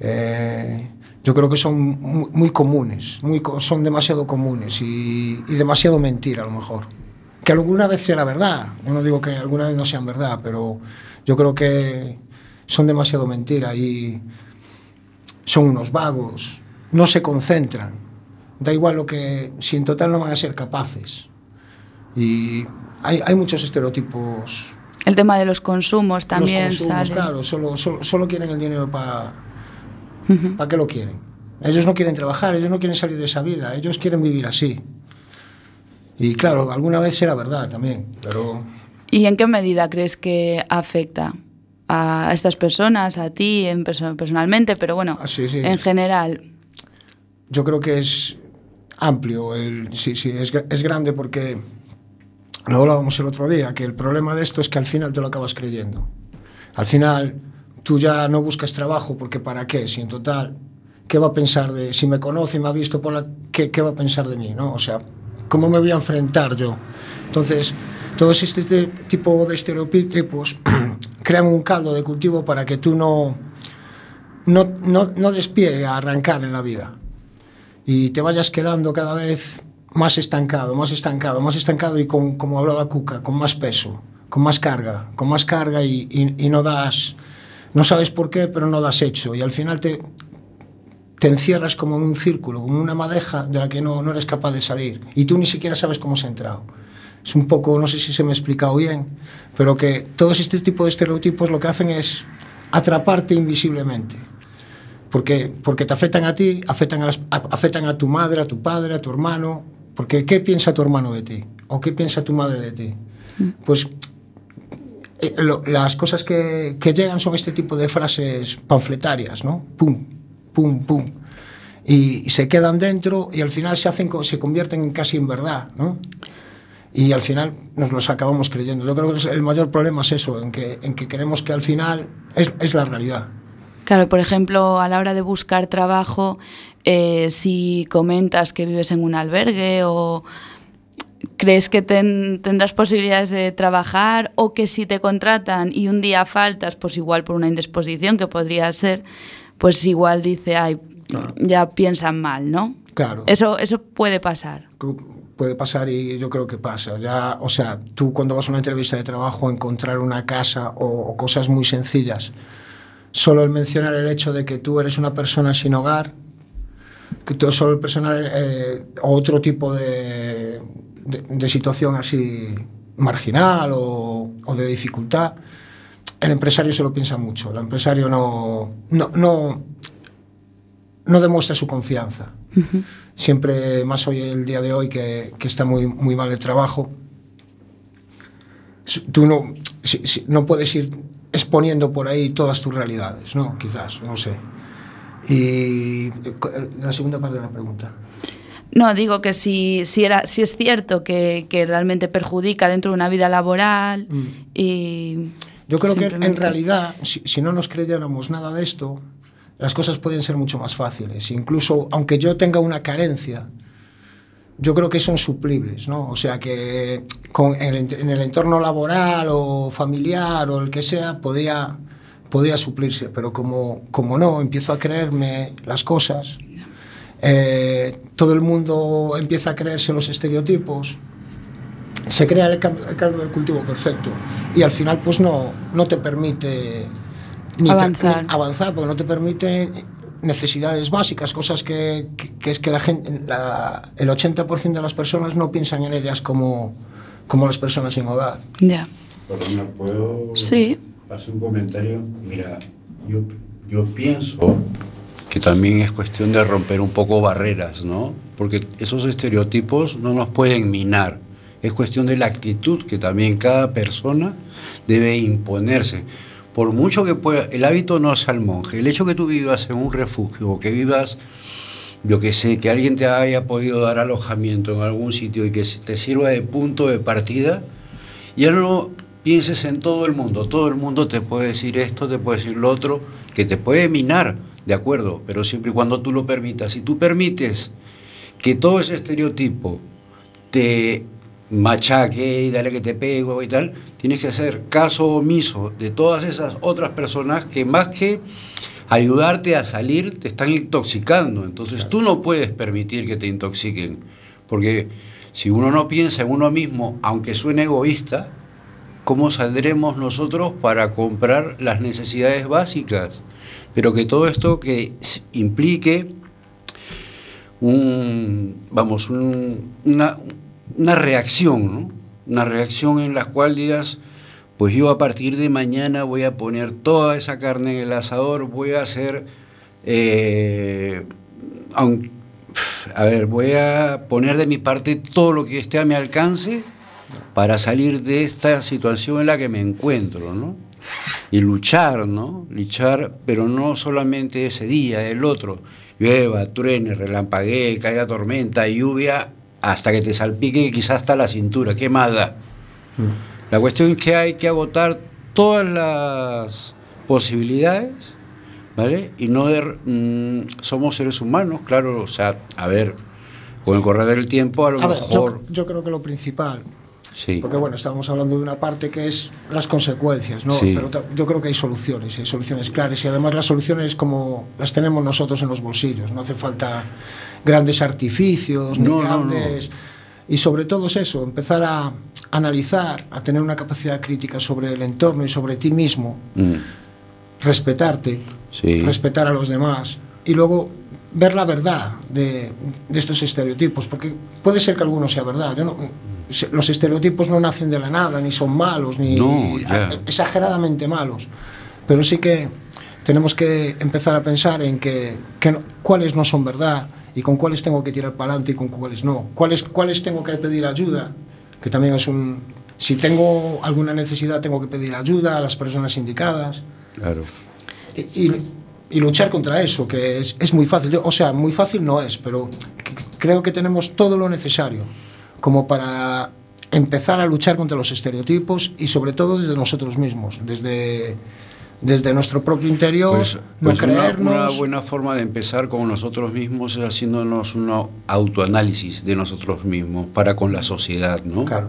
Eh, yo creo que son muy, muy comunes. Muy, son demasiado comunes y, y demasiado mentira a lo mejor que alguna vez sea verdad. Yo no digo que alguna vez no sean verdad, pero yo creo que son demasiado mentira y son unos vagos, no se concentran. Da igual lo que, si en total no van a ser capaces. Y hay, hay muchos estereotipos. El tema de los consumos también Los consumos, sale. Claro, solo, solo, solo quieren el dinero para... ¿Para qué lo quieren? Ellos no quieren trabajar, ellos no quieren salir de esa vida, ellos quieren vivir así. Y claro, alguna vez será verdad también, pero ¿Y en qué medida crees que afecta a estas personas, a ti en perso- personalmente, pero bueno, Ah, sí, sí. en general? yo creo que es amplio, el, sí, sí, es, es grande porque lo hablábamos el otro día, que el problema de esto es que al final te lo acabas creyendo. Al final tú ya no buscas trabajo porque ¿para qué? Si en total, ¿qué va a pensar de, si me conoce y me ha visto por la, ¿qué, qué va a pensar de mí? ¿no? O sea, ¿cómo me voy a enfrentar yo? Entonces, todo este te- tipo de estereotipos crean un caldo de cultivo para que tú no, no, no, no despliegue a arrancar en la vida y te vayas quedando cada vez más estancado, más estancado, más estancado y con, como hablaba Cuca, con más peso, con más carga, con más carga y, y- no das, no sabes por qué, pero no das hecho. Y al final te, te encierras como en un círculo, como una madeja de la que no, no eres capaz de salir. Y tú ni siquiera sabes cómo se ha entrado. Es un poco, no sé si se me ha explicado bien, pero que todos este tipo de estereotipos lo que hacen es atraparte invisiblemente porque, porque te afectan a ti, afectan a, las- afectan a tu madre, a tu padre, a tu hermano, porque ¿qué piensa tu hermano de ti? ¿O qué piensa tu madre de ti? Pues eh, lo- las cosas que, que llegan son este tipo de frases panfletarias, ¿no? Pum, pum, pum. Y, y se quedan dentro y al final se, hacen, se convierten en casi en verdad, ¿no? Y al final nos los acabamos creyendo. Yo creo que el mayor problema es eso, en que, en que creemos que al final es, es la realidad. Claro, por ejemplo, a la hora de buscar trabajo, eh, si comentas que vives en un albergue o crees que ten- tendrás posibilidades de trabajar o que si te contratan y un día faltas, pues igual por una indisposición que podría ser, pues igual dice, ay, ya piensan mal, ¿no? Claro. Eso, eso puede pasar. puede pasar y yo creo que pasa. Ya, o sea, tú cuando vas a una entrevista de trabajo, encontrar una casa o, o cosas muy sencillas, solo el mencionar el hecho de que tú eres una persona sin hogar, que tú solo el personal eh, o otro tipo de, de, de situación así marginal o, o de dificultad, el empresario se lo piensa mucho. El empresario no, no, no, no demuestra su confianza siempre más hoy el día de hoy que, que está muy, muy mal el trabajo. Tú no, si- si- no puedes ir exponiendo por ahí todas tus realidades, ¿no? Quizás, no sé. Y la segunda parte de la pregunta. No, digo que si, si, era, si es cierto que, que realmente perjudica dentro de una vida laboral y... Mm. Yo creo que en realidad, si, si no nos creyéramos nada de esto, las cosas pueden ser mucho más fáciles. Incluso aunque yo tenga una carencia, yo creo que son suplibles, ¿no? O sea que con, en, en el entorno laboral o familiar o el que sea, podía, podía suplirse, pero como, como no, empiezo a creerme las cosas, eh, todo el mundo empieza a creerse los estereotipos, se crea el, el caldo de cultivo perfecto y al final pues no, no te permite ni Avanzar. ni avanzar porque no te permite necesidades básicas, cosas que, que- que es que la gente, la- el 80% de las personas no piensan en ellas como, como las personas sin hogar. Ya. Perdona, ¿puedo Sí. hacer un comentario? Mira, yo, yo pienso que también es cuestión de romper un poco barreras, ¿no? Porque esos estereotipos no nos pueden minar. Es cuestión de la actitud que también cada persona debe imponerse. Por mucho que pueda, el hábito no es al monje. El hecho que tú vivas en un refugio o que vivas yo que sé, que alguien te haya podido dar alojamiento en algún sitio y que te sirva de punto de partida, ya no pienses en todo el mundo. Todo el mundo te puede decir esto, te puede decir lo otro, que te puede minar, de acuerdo, pero siempre y cuando tú lo permitas. Si tú permites que todo ese estereotipo te machaque y dale que te pego y tal, tienes que hacer caso omiso de todas esas otras personas que más que ayudarte a salir te están intoxicando. Entonces tú no puedes permitir que te intoxiquen, porque si uno no piensa en uno mismo, aunque suene egoísta, ¿cómo saldremos nosotros para comprar las necesidades básicas? Pero que todo esto que implique un, vamos, un- una, una reacción, ¿no? una reacción en la cual digas, pues yo a partir de mañana voy a poner toda esa carne en el asador, voy a hacer, eh, a ver, voy a poner de mi parte todo lo que esté a mi alcance para salir de esta situación en la que me encuentro, ¿no? Y luchar, ¿no? Luchar, pero no solamente ese día, el otro. Llueva, truene, relampaguee, caiga tormenta, lluvia, hasta que te salpique quizás hasta la cintura. ¿Qué más da? La cuestión es que hay que agotar todas las posibilidades, ¿vale? Y no der- mm, somos seres humanos, claro, o sea, a ver, con el correr del tiempo a lo A ver, mejor... yo, yo creo que lo principal, sí. porque bueno, estábamos hablando de una parte que es las consecuencias, ¿no? Sí. Pero yo creo que hay soluciones, hay soluciones claras y además las soluciones como las tenemos nosotros en los bolsillos, no hace falta grandes artificios, ni No, no, no. grandes... Y sobre todo es eso, empezar a analizar, a tener una capacidad crítica sobre el entorno y sobre ti mismo, Mm, respetarte, sí. respetar a los demás y luego ver la verdad de, de estos estereotipos, porque puede ser que alguno sea verdad. Yo no, los estereotipos no nacen de la nada, ni son malos, ni No, ya. a- exageradamente malos, pero sí que tenemos que empezar a pensar en que, que no- cuáles no son verdad y con cuáles tengo que tirar para adelante y con cuáles no, cuáles, cuáles tengo que pedir ayuda, que también es un... Si tengo alguna necesidad, tengo que pedir ayuda a las personas indicadas Claro. y, y- y luchar contra eso, que es, es muy fácil. Yo- O sea, muy fácil no es, pero creo que tenemos todo lo necesario como para empezar a luchar contra los estereotipos y sobre todo desde nosotros mismos, desde, desde nuestro propio interior, Pues, pues una, creernos. una buena forma de empezar con nosotros mismos es haciéndonos un autoanálisis de nosotros mismos para con la sociedad, ¿no? Claro.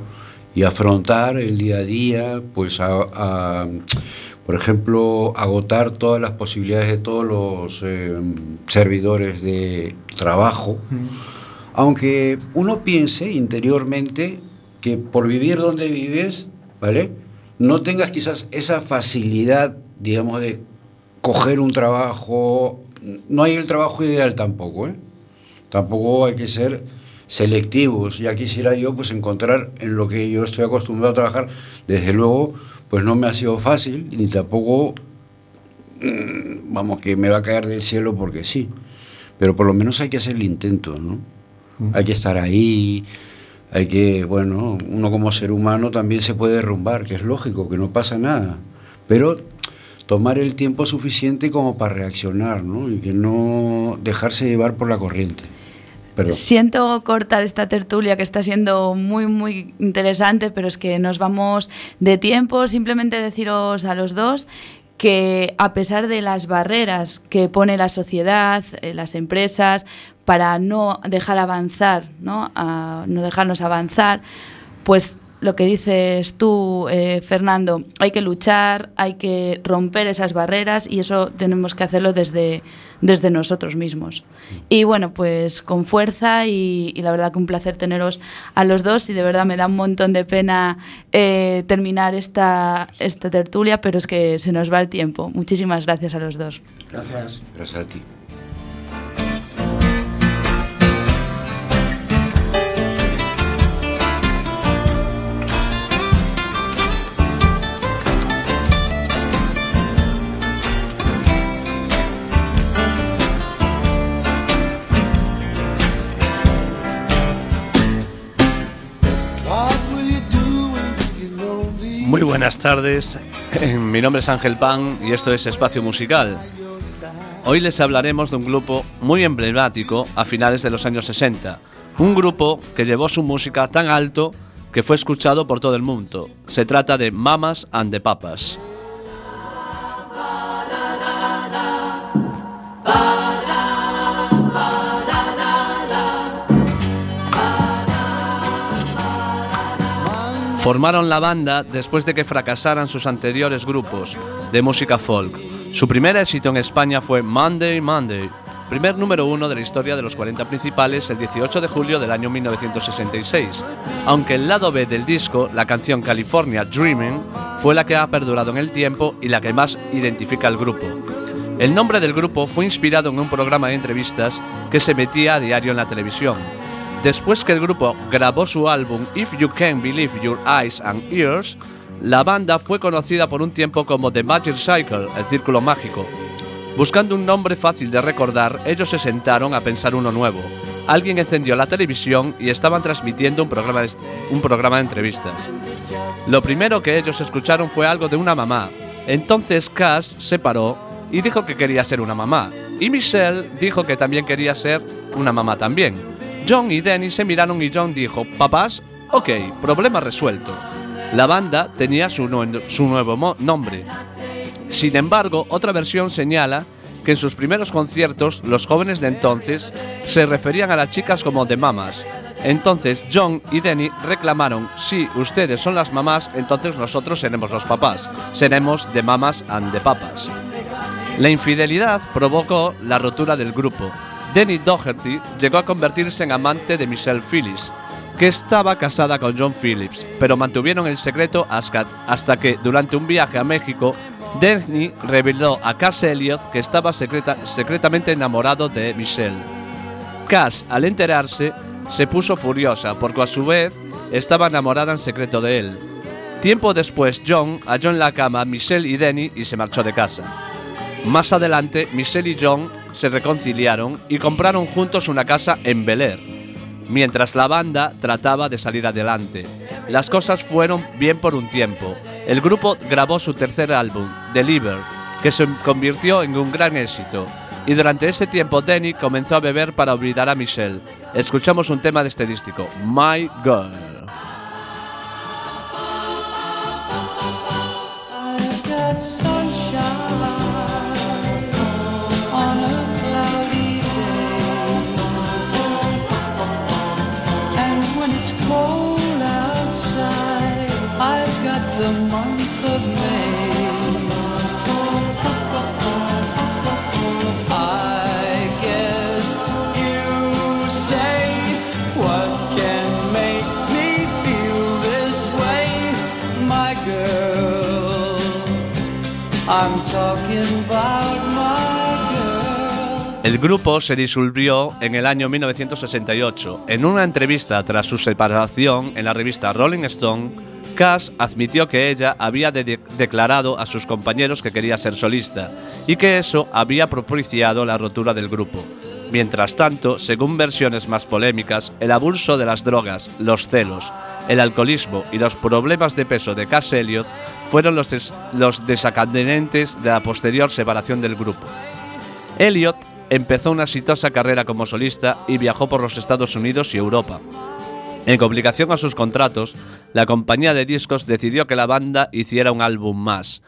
Y afrontar el día a día, pues, a, a, por ejemplo, agotar todas las posibilidades de todos los eh, servidores de trabajo, aunque uno piense interiormente que por vivir donde vives, ¿vale? No tengas quizás esa facilidad, digamos, de coger un trabajo. No hay el trabajo ideal tampoco, ¿eh? Tampoco hay que ser selectivos. Ya quisiera yo pues encontrar en lo que yo estoy acostumbrado a trabajar. Desde luego, pues no me ha sido fácil, ni tampoco, mm, vamos, que me va a caer del cielo porque sí. Pero por lo menos hay que hacer el intento, ¿no? Hay que estar ahí, hay que, bueno, uno como ser humano también se puede derrumbar, que es lógico, que no pasa nada. Pero tomar el tiempo suficiente como para reaccionar, ¿no? Y que no dejarse llevar por la corriente. Perdón. Siento cortar esta tertulia que está siendo muy, muy interesante, pero es que nos vamos de tiempo. Simplemente deciros a los dos que a pesar de las barreras que pone la sociedad, eh, las empresas, para no dejar avanzar, ¿no? A no dejarnos avanzar, pues lo que dices tú, eh, Fernando, hay que luchar, hay que romper esas barreras y eso tenemos que hacerlo desde, desde nosotros mismos. Y bueno, pues con fuerza y, y la verdad que un placer teneros a los dos y de verdad me da un montón de pena eh, terminar esta, esta tertulia, pero es que se nos va el tiempo. Muchísimas gracias a los dos. Gracias. Gracias a ti. Muy buenas tardes, mi nombre es Ángel Pan y esto es Espacio Musical. Hoy les hablaremos de un grupo muy emblemático a finales de los años 60, un grupo que llevó su música tan alto que fue escuchado por todo el mundo. Se trata de Mamas and the Papas. Formaron la banda después de que fracasaran sus anteriores grupos de música folk. Su primer éxito en España fue Monday Monday, primer número uno de la historia de los 40 principales el 18 de julio del año 1966, aunque el lado B del disco, la canción California Dreaming, fue la que ha perdurado en el tiempo y la que más identifica al grupo. El nombre del grupo fue inspirado en un programa de entrevistas que se metía a diario en la televisión. Después que el grupo grabó su álbum If You Can Believe Your Eyes and Ears, la banda fue conocida por un tiempo como The Magic Cycle, el círculo mágico. Buscando un nombre fácil de recordar, ellos se sentaron a pensar uno nuevo. Alguien encendió la televisión y estaban transmitiendo un programa de, un programa de entrevistas. Lo primero que ellos escucharon fue algo de una mamá. Entonces Cass se paró y dijo que quería ser una mamá. Y Michelle dijo que también quería ser una mamá también. John y Danny se miraron y John dijo, papás, ok, problema resuelto. La banda tenía su, nue- su nuevo nombre. Sin embargo, otra versión señala que en sus primeros conciertos los jóvenes de entonces se referían a las chicas como de mamas. Entonces John y Denny reclamaron, si ustedes son las mamás, entonces nosotros seremos los papás. Seremos de mamas and de papas. La infidelidad provocó la rotura del grupo. Denny Doherty llegó a convertirse en amante de Michelle Phillips, que estaba casada con John Phillips, pero mantuvieron el secreto hasta, que, durante un viaje a México, Denny reveló a Cass Elliot que estaba secreta- secretamente enamorado de Michelle. Cass, al enterarse, se puso furiosa porque a su vez estaba enamorada en secreto de él. Tiempo después, John halló en la cama a Michelle y Denny y se marchó de casa. Más adelante, Michelle y John se reconciliaron y compraron juntos una casa en Bel Air, mientras la banda trataba de salir adelante. Las cosas fueron bien por un tiempo. El grupo grabó su tercer álbum, Deliver, que se convirtió en un gran éxito. Y durante ese tiempo Danny comenzó a beber para olvidar a Michelle. Escuchamos un tema de este disco, My Girl. El grupo se disolvió en el año 1968. En una entrevista tras su separación en la revista Rolling Stone, Cass admitió que ella había de- declarado a sus compañeros que quería ser solista y que eso había propiciado la rotura del grupo. Mientras tanto, según versiones más polémicas, el abuso de las drogas, los celos, el alcoholismo y los problemas de peso de Cass Elliot fueron los, des- los desencadenantes de la posterior separación del grupo. Elliot empezó una exitosa carrera como solista y viajó por los Estados Unidos y Europa. En complicación a sus contratos, la compañía de discos decidió que la banda hiciera un álbum más.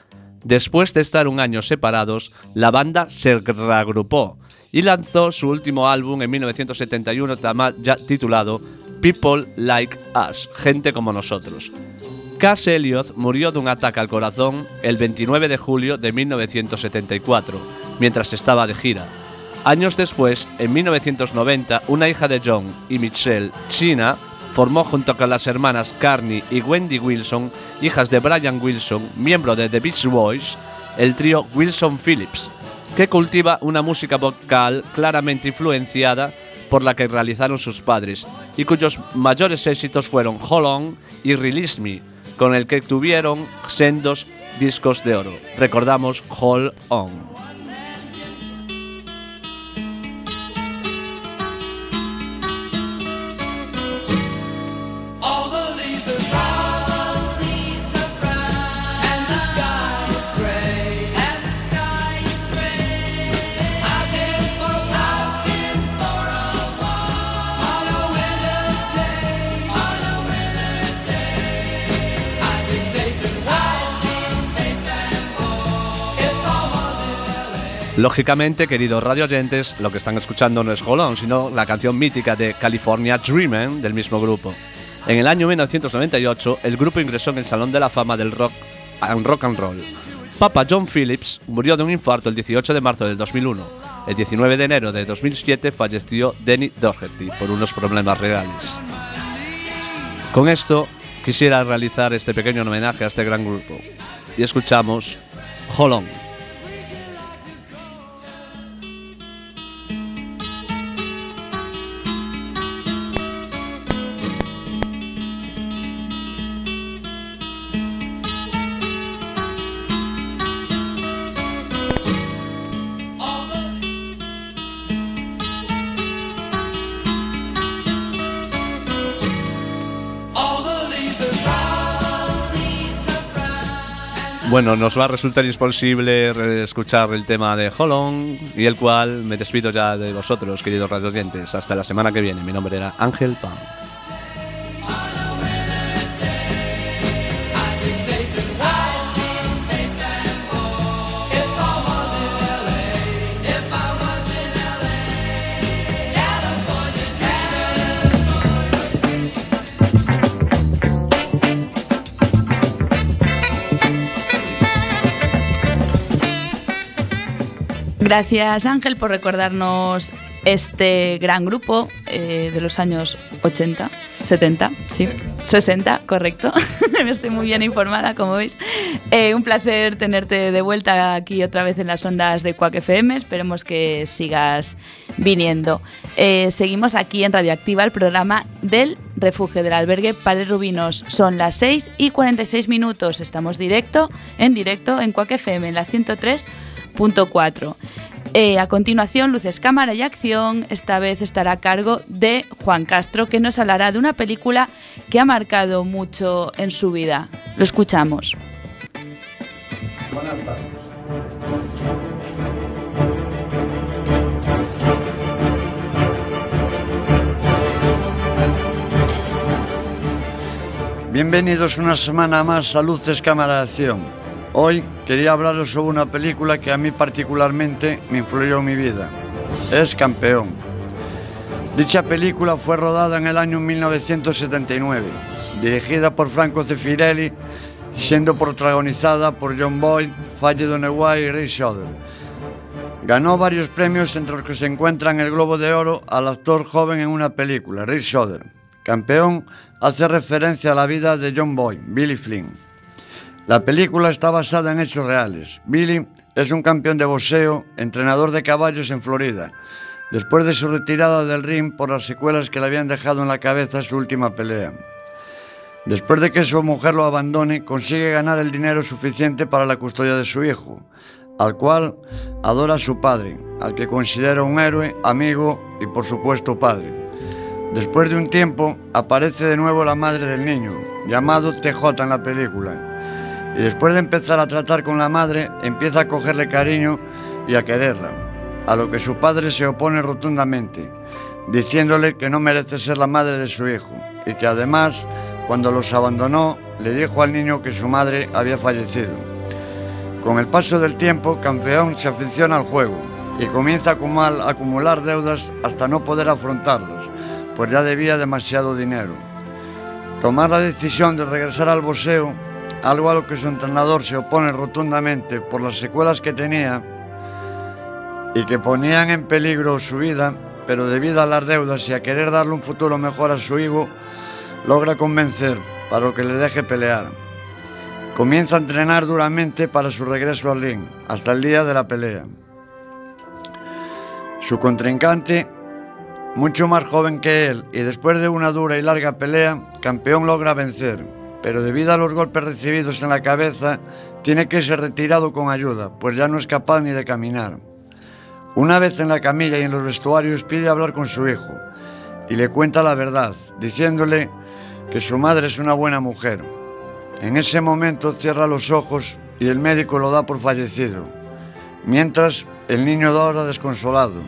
Después de estar un año separados, la banda se reagrupó y lanzó su último álbum en 1971 tama- ya titulado People Like Us, gente como nosotros. Cass Elliot murió de un ataque al corazón el 29 de julio de 1974, mientras estaba de gira. Años después, en 1990, una hija de John y Michelle, China, formó junto con las hermanas Carney y Wendy Wilson, hijas de Brian Wilson, miembro de The Beach Boys, el trío Wilson Phillips, que cultiva una música vocal claramente influenciada por la que realizaron sus padres y cuyos mayores éxitos fueron Hold On y Release Me, con el que tuvieron sendos discos de oro. Recordamos Hold On. Lógicamente, queridos radio oyentes, lo que están escuchando no es Hold On, sino la canción mítica de California Dreamin' del mismo grupo. En el año 1998, el grupo ingresó en el Salón de la Fama del Rock and Rock and Roll. Papa John Phillips murió de un infarto el 18 de marzo del 2001. El 19 de enero de 2007 falleció Denny Doherty por unos problemas reales. Con esto, quisiera realizar este pequeño homenaje a este gran grupo. Y escuchamos Hold Bueno, nos va a resultar imposible escuchar el tema de Holon y el cual me despido ya de vosotros, queridos radioyentes. Hasta la semana que viene. Mi nombre era Ángel Pan. Gracias Ángel por recordarnos este gran grupo eh, de los años 80, 70, sí, 60, correcto. Estoy muy bien informada, como veis. Eh, un placer tenerte de vuelta aquí otra vez en las ondas de Quack FM. Esperemos que sigas viniendo. Eh, seguimos aquí en Radioactiva, el programa del refugio del albergue Padre Rubinos. Son las 6 y 46 minutos. Estamos directo, en directo en Quack FM, en la 103.4. Eh, a continuación, Luces, Cámara y Acción, esta vez estará a cargo de Juan Castro, que nos hablará de una película que ha marcado mucho en su vida. Lo escuchamos. Buenas tardes. Bienvenidos una semana más a Luces Cámara Acción. Hoy quería hablaros sobre una película que a mí particularmente me influyó en mi vida. Es Campeón. Dicha película fue rodada en el año 1979, dirigida por Franco Zeffirelli, siendo protagonizada por John Boyd, Faye Dunaway y Ray Schroeder. Ganó varios premios entre los que se encuentran el Globo de Oro al actor joven en una película, Ray Schroeder. Campeón hace referencia a la vida de John Boyd, Billy Flynn. La película está basada en hechos reales. Billy es un campeón de boxeo, entrenador de caballos en Florida, después de su retirada del ring por las secuelas que le habían dejado en la cabeza su última pelea. Después de que su mujer lo abandone, consigue ganar el dinero suficiente para la custodia de su hijo, al cual adora a su padre, al que considera un héroe, amigo y por supuesto padre. Después de un tiempo, aparece de nuevo la madre del niño, llamado TJ en la película. Y después de empezar a tratar con la madre, empieza a cogerle cariño y a quererla, a lo que su padre se opone rotundamente, diciéndole que no merece ser la madre de su hijo y que además, cuando los abandonó, le dijo al niño que su madre había fallecido. Con el paso del tiempo, Campeón se aficiona al juego y comienza a acumular, deudas hasta no poder afrontarlas, pues ya debía demasiado dinero. Tomar la decisión de regresar al boxeo, algo a lo que su entrenador se opone rotundamente por las secuelas que tenía y que ponían en peligro su vida, pero debido a las deudas y a querer darle un futuro mejor a su hijo, logra convencer para que le deje pelear. Comienza a entrenar duramente para su regreso al ring, hasta el día de la pelea. Su contrincante, mucho más joven que él, y después de una dura y larga pelea, campeón logra vencer, pero debido a los golpes recibidos en la cabeza, tiene que ser retirado con ayuda, pues ya no es capaz ni de caminar. Una vez en la camilla y en los vestuarios pide hablar con su hijo y le cuenta la verdad, diciéndole que su madre es una buena mujer. En ese momento cierra los ojos y el médico lo da por fallecido, mientras el niño llora desconsolado,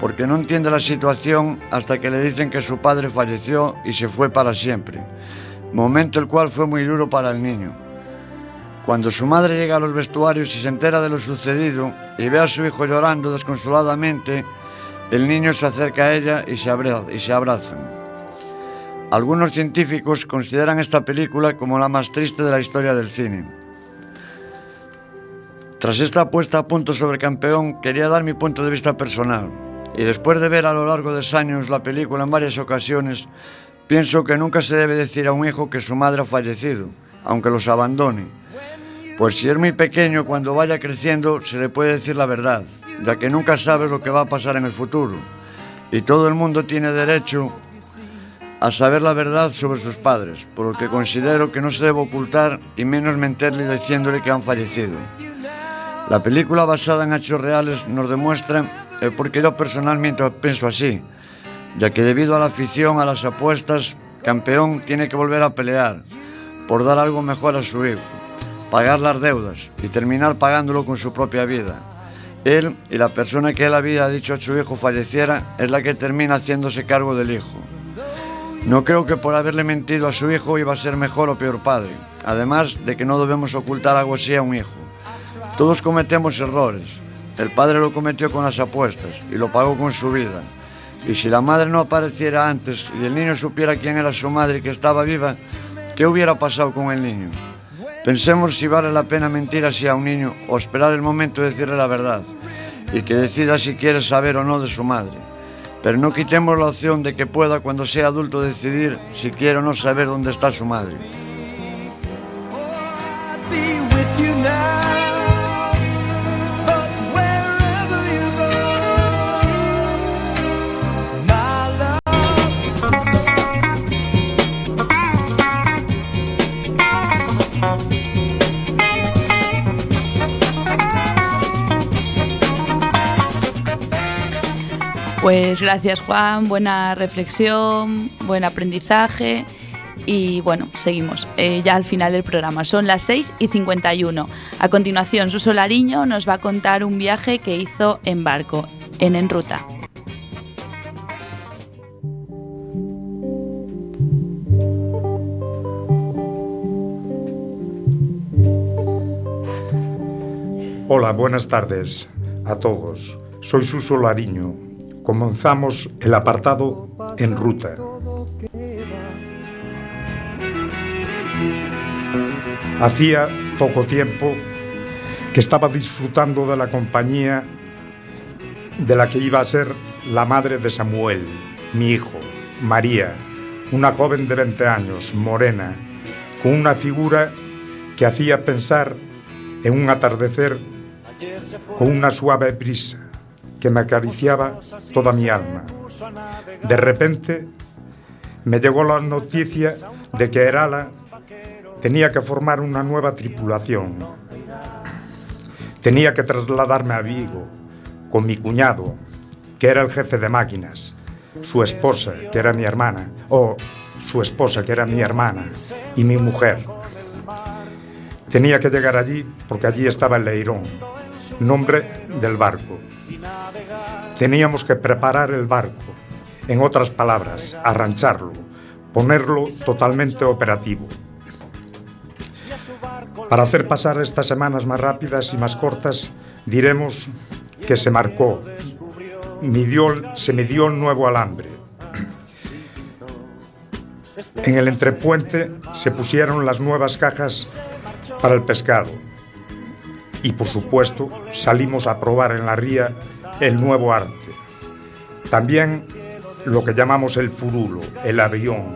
porque no entiende la situación hasta que le dicen que su padre falleció y se fue para siempre, momento el cual fue muy duro para el niño. Cuando su madre llega a los vestuarios y se entera de lo sucedido y ve a su hijo llorando desconsoladamente, el niño se acerca a ella y se, abra- abrazan. Algunos científicos consideran esta película como la más triste de la historia del cine. Tras esta puesta a punto sobre campeón, quería dar mi punto de vista personal. Y después de ver a lo largo de años la película en varias ocasiones, pienso que nunca se debe decir a un hijo que su madre ha fallecido, aunque los abandone. Pues si es muy pequeño, cuando vaya creciendo, se le puede decir la verdad, ya que nunca sabes lo que va a pasar en el futuro. Y todo el mundo tiene derecho a saber la verdad sobre sus padres, por lo que considero que no se debe ocultar y menos mentirle diciéndole que han fallecido. La película basada en hechos reales nos demuestra el por qué yo personalmente pienso así, ya que debido a la afición a las apuestas, campeón tiene que volver a pelear por dar algo mejor a su hijo, pagar las deudas y terminar pagándolo con su propia vida. Él y la persona que él había dicho a su hijo falleciera es la que termina haciéndose cargo del hijo. No creo que por haberle mentido a su hijo iba a ser mejor o peor padre, además de que no debemos ocultar algo así a un hijo. Todos cometemos errores. El padre lo cometió con las apuestas y lo pagó con su vida. Y si la madre no apareciera antes y el niño supiera quién era su madre y que estaba viva, ¿qué hubiera pasado con el niño? Pensemos si vale la pena mentir así a un niño o esperar el momento de decirle la verdad y que decida si quiere saber o no de su madre. Pero no quitemos la opción de que pueda cuando sea adulto decidir si quiere o no saber dónde está su madre. Pues gracias Juan, buena reflexión, buen aprendizaje y bueno, seguimos eh, ya al final del programa. Son las 6 y 51. A continuación, Suso Lariño nos va a contar un viaje que hizo en barco, en En Ruta. Hola, buenas tardes a todos. Soy Suso Lariño. Comenzamos el apartado En Ruta. Hacía poco tiempo que estaba disfrutando de la compañía de la que iba a ser la madre de Samuel, mi hijo, María, una joven de 20 años, morena, con una figura que hacía pensar en un atardecer con una suave brisa que me acariciaba toda mi alma. De repente me llegó la noticia de que Herala tenía que formar una nueva tripulación. Tenía que trasladarme a Vigo con mi cuñado, que era el jefe de máquinas, su esposa, que era mi hermana, o su esposa, que era mi hermana, y mi mujer. Tenía que llegar allí porque allí estaba el Leirón, nombre del barco. Teníamos que preparar el barco, en otras palabras, arrancharlo, ponerlo totalmente operativo. Para hacer pasar estas semanas más rápidas y más cortas, diremos que se marcó, se midió el nuevo alambre. En el entrepuente se pusieron las nuevas cajas para el pescado. Y por supuesto salimos a probar en la ría el nuevo arte. También lo que llamamos el furulo, el avión.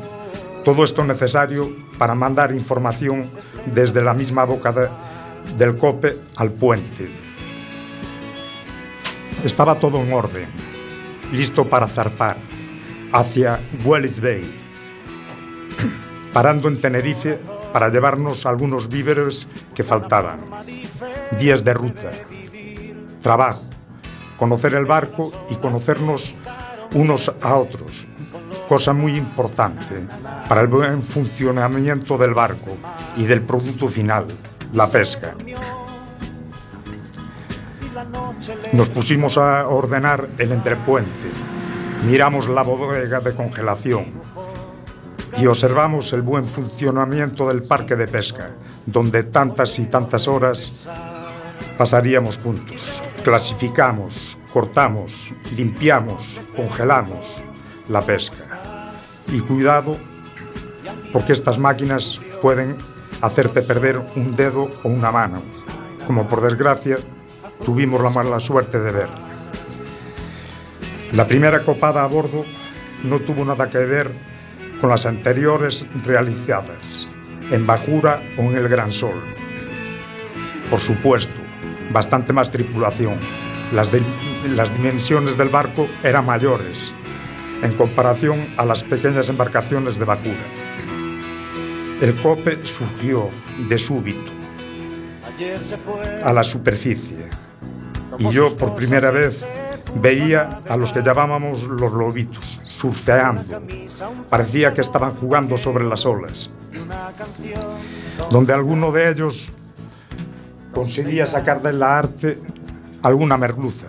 Todo esto necesario para mandar información desde la misma boca de- del cope al puente. Estaba todo en orden, listo para zarpar hacia Wallis Bay, parando en Tenerife para llevarnos algunos víveres que faltaban. Días de ruta, trabajo, conocer el barco y conocernos unos a otros, cosa muy importante para el buen funcionamiento del barco y del producto final, la pesca. Nos pusimos a ordenar el entrepuente, miramos la bodega de congelación y observamos el buen funcionamiento del parque de pesca, donde tantas y tantas horas pasaríamos juntos. Clasificamos, cortamos, limpiamos, congelamos la pesca. Y cuidado, porque estas máquinas pueden hacerte perder un dedo o una mano, como por desgracia tuvimos la mala suerte de ver. La primera copada a bordo no tuvo nada que ver con las anteriores realizadas, en Bajura o en el Gran Sol. Por supuesto, bastante más tripulación. Las, di- las dimensiones del barco eran mayores en comparación a las pequeñas embarcaciones de Bajura. El cope surgió de súbito a la superficie y yo por primera vez veía a los que llamábamos los lobitos surfeando. Parecía que estaban jugando sobre las olas, donde alguno de ellos conseguía sacar de la arte alguna merluza.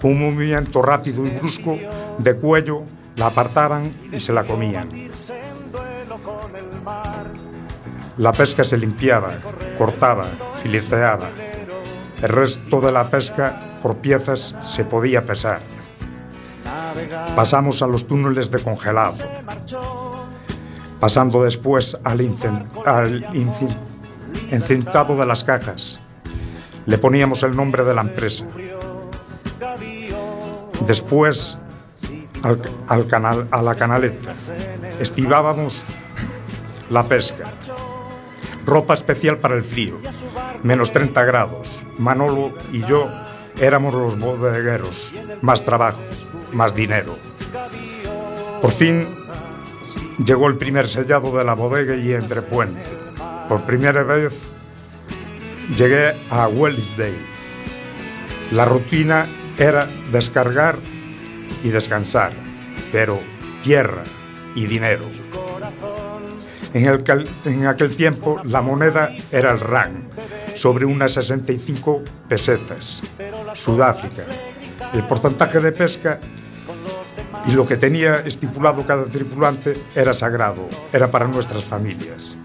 Con un movimiento rápido y brusco de cuello, la apartaban y se la comían. La pesca se limpiaba, cortaba, fileteaba. El resto de la pesca por piezas se podía pesar. Pasamos a los túneles de congelado, pasando después al, al encintado de las cajas. Le poníamos el nombre de la empresa. Después al, al canal, a la canaleta. Estivábamos la pesca. Ropa especial para el frío. Menos 30 grados. Manolo y yo éramos los bodegueros. Más trabajo, más dinero. Por fin llegó el primer sellado de la bodega y entrepuente. Por primera vez llegué a Wellsdale. La rutina era descargar y descansar, pero tierra y dinero. En, en aquel tiempo la moneda era el rand, sobre unas 65 pesetas. Sudáfrica. el porcentaje de pesca y lo que tenía estipulado cada tripulante era sagrado, era para nuestras familias.